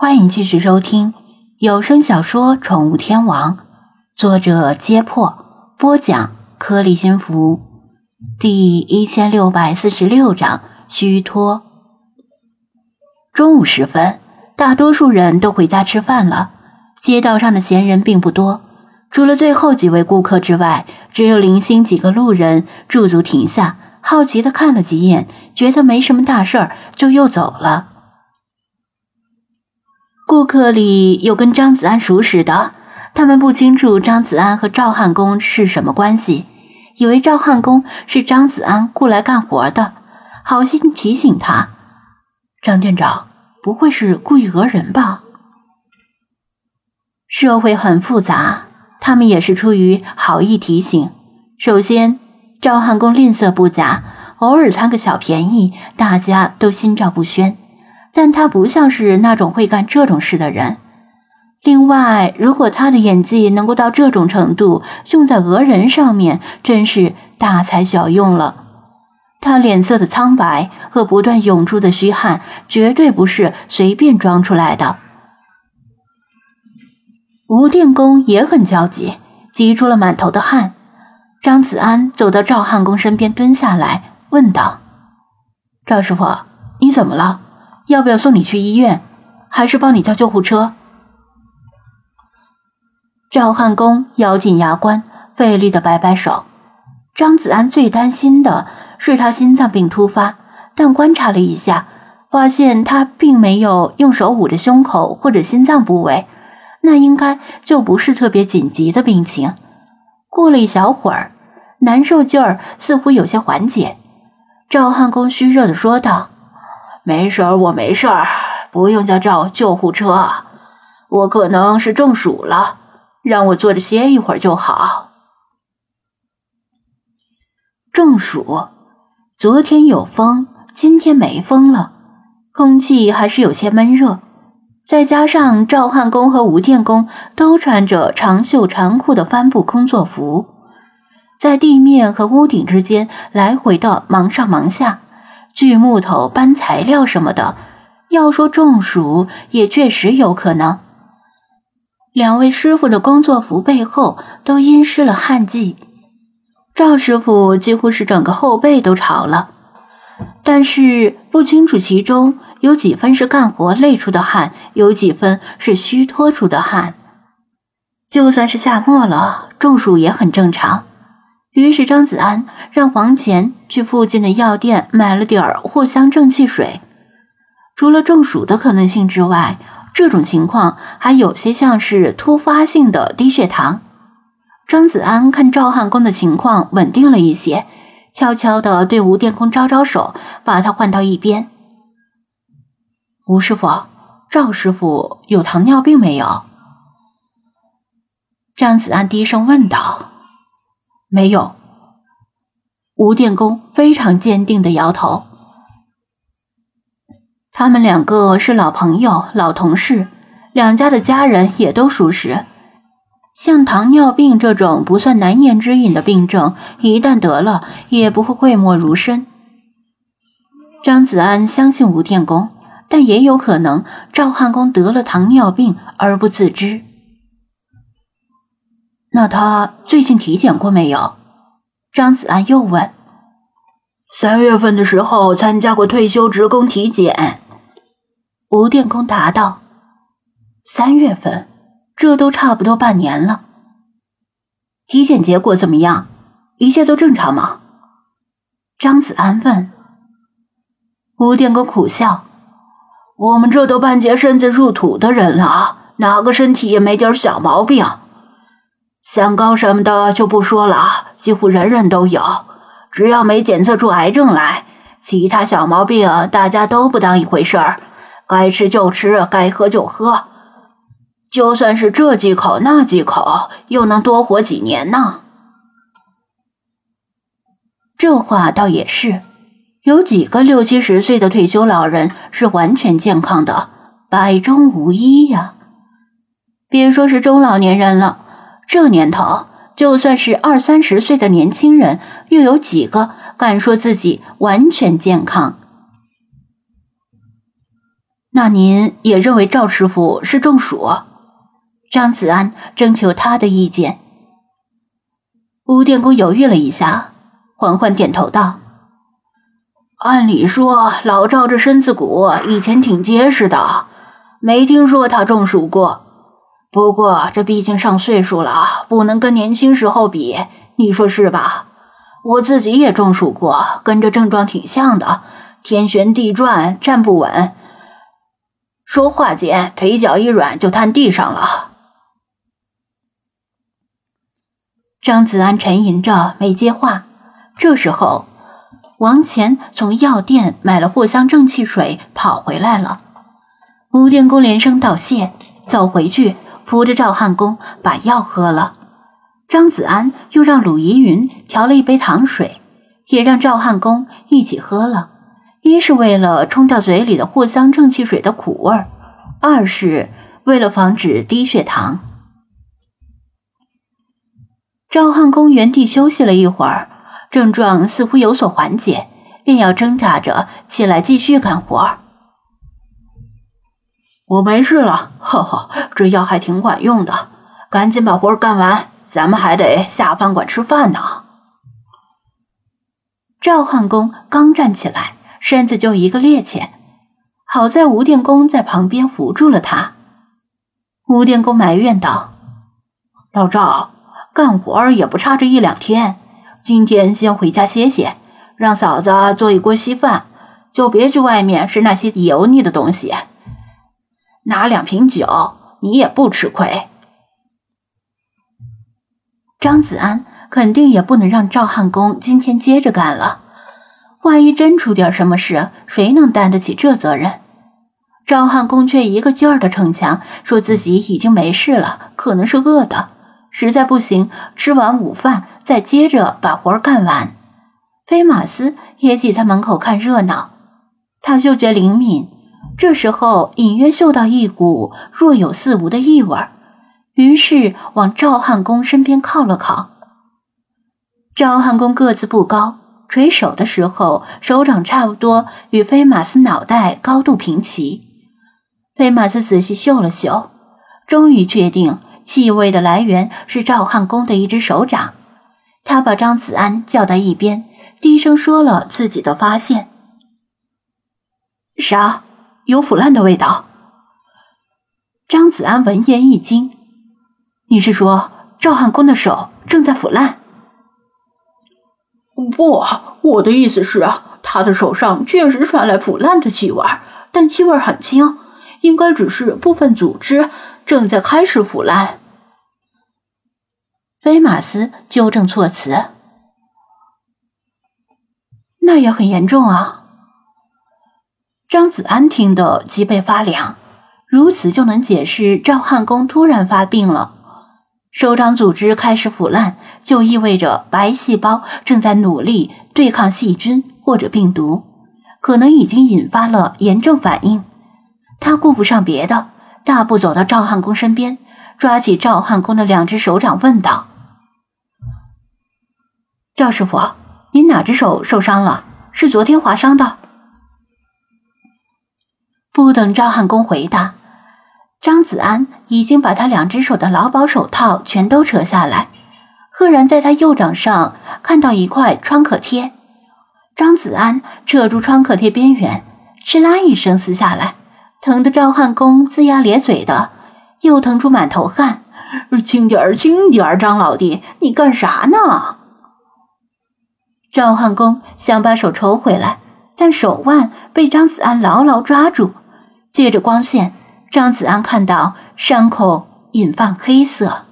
欢迎继续收听有声小说《宠物天王》，作者：揭破，播讲：颗粒心符，第一千六百四十六章虚脱。中午时分，大多数人都回家吃饭了，街道上的闲人并不多，除了最后几位顾客之外，只有零星几个路人驻足停下，好奇的看了几眼，觉得没什么大事儿，就又走了。顾客里有跟张子安熟识的，他们不清楚张子安和赵汉公是什么关系，以为赵汉公是张子安雇来干活的，好心提醒他：“张店长不会是故意讹人吧？”社会很复杂，他们也是出于好意提醒。首先，赵汉公吝啬不假，偶尔贪个小便宜，大家都心照不宣。但他不像是那种会干这种事的人。另外，如果他的演技能够到这种程度，用在讹人上面，真是大材小用了。他脸色的苍白和不断涌出的虚汗，绝对不是随便装出来的。吴电工也很焦急，急出了满头的汗。张子安走到赵汉公身边，蹲下来问道：“赵师傅，你怎么了？”要不要送你去医院，还是帮你叫救护车？赵汉公咬紧牙关，费力的摆摆手。张子安最担心的是他心脏病突发，但观察了一下，发现他并没有用手捂着胸口或者心脏部位，那应该就不是特别紧急的病情。过了一小会儿，难受劲儿似乎有些缓解。赵汉公虚弱的说道。没事儿，我没事儿，不用叫叫救护车。我可能是中暑了，让我坐着歇一会儿就好。中暑，昨天有风，今天没风了，空气还是有些闷热。再加上赵汉公和吴电工都穿着长袖长裤的帆布工作服，在地面和屋顶之间来回的忙上忙下。锯木头、搬材料什么的，要说中暑也确实有可能。两位师傅的工作服背后都阴湿了汗迹，赵师傅几乎是整个后背都潮了，但是不清楚其中有几分是干活累出的汗，有几分是虚脱出的汗。就算是夏末了，中暑也很正常。于是张子安让黄钱去附近的药店买了点儿藿香正气水。除了中暑的可能性之外，这种情况还有些像是突发性的低血糖。张子安看赵汉公的情况稳定了一些，悄悄地对吴电工招招手，把他换到一边。吴师傅，赵师傅有糖尿病没有？张子安低声问道。没有，吴电工非常坚定的摇头。他们两个是老朋友、老同事，两家的家人也都熟识。像糖尿病这种不算难言之隐的病症，一旦得了，也不会讳莫如深。张子安相信吴电工，但也有可能赵汉公得了糖尿病而不自知。那他最近体检过没有？张子安又问。三月份的时候参加过退休职工体检。吴电工答道。三月份，这都差不多半年了。体检结果怎么样？一切都正常吗？张子安问。吴电工苦笑：“我们这都半截身子入土的人了，哪个身体也没点小毛病？”三高什么的就不说了，几乎人人都有。只要没检测出癌症来，其他小毛病大家都不当一回事儿，该吃就吃，该喝就喝。就算是这几口那几口，又能多活几年呢？这话倒也是，有几个六七十岁的退休老人是完全健康的，百中无一呀。别说是中老年人了。这年头，就算是二三十岁的年轻人，又有几个敢说自己完全健康？那您也认为赵师傅是中暑？张子安征求他的意见。吴电工犹豫了一下，缓缓点头道：“按理说，老赵这身子骨以前挺结实的，没听说他中暑过。不过这毕竟上岁数了，不能跟年轻时候比，你说是吧？我自己也中暑过，跟这症状挺像的，天旋地转，站不稳，说话间腿脚一软就瘫地上了。”张子安沉吟着没接话。这时候，王乾从药店买了藿香正气水跑回来了。吴电工连声道谢，走回去扶着赵汉公把药喝了。张子安又让鲁怡云调了一杯糖水，也让赵汉公一起喝了。一是为了冲掉嘴里的藿香正气水的苦味，二是为了防止低血糖。赵汉公原地休息了一会儿，症状似乎有所缓解，便要挣扎着起来继续干活。我没事了，呵呵，这药还挺管用的。赶紧把活干完，咱们还得下饭馆吃饭呢。赵汉公刚站起来，身子就一个趔趄，好在吴电工在旁边扶住了他。吴电工埋怨道：“老赵。”干活也不差这一两天，今天先回家歇歇，让嫂子做一锅稀饭，就别去外面吃那些油腻的东西。拿两瓶酒，你也不吃亏。张子安肯定也不能让赵汉公今天接着干了，万一真出点什么事，谁能担得起这责任？赵汉公却一个劲儿的逞强，说自己已经没事了，可能是饿的。实在不行，吃完午饭再接着把活干完。飞马斯也挤在门口看热闹，他嗅觉灵敏，这时候隐约嗅到一股若有似无的异味，于是往赵汉公身边靠了靠。赵汉公个子不高，垂手的时候手掌差不多与飞马斯脑袋高度平齐。飞马斯仔细嗅了嗅，终于确定。气味的来源是赵汉公的一只手掌，他把张子安叫到一边，低声说了自己的发现：“啥？有腐烂的味道？”张子安闻言一惊：“你是说赵汉公的手正在腐烂？”“不，我的意思是，他的手上确实传来腐烂的气味，但气味很轻，应该只是部分组织。”正在开始腐烂，菲马斯纠正措辞。那也很严重啊！张子安听得脊背发凉，如此就能解释赵汉公突然发病了。手掌组织开始腐烂，就意味着白细胞正在努力对抗细菌或者病毒，可能已经引发了炎症反应。他顾不上别的。大步走到赵汉公身边，抓起赵汉公的两只手掌，问道：“赵师傅，您哪只手受伤了？是昨天划伤的？”不等赵汉公回答，张子安已经把他两只手的劳保手套全都扯下来，赫然在他右掌上看到一块创可贴。张子安扯住创可贴边缘，哧啦一声撕下来。疼得赵汉公龇牙咧嘴的，又疼出满头汗。轻点儿，轻点儿，张老弟，你干啥呢？赵汉公想把手抽回来，但手腕被张子安牢牢抓住。借着光线，张子安看到伤口隐泛黑色。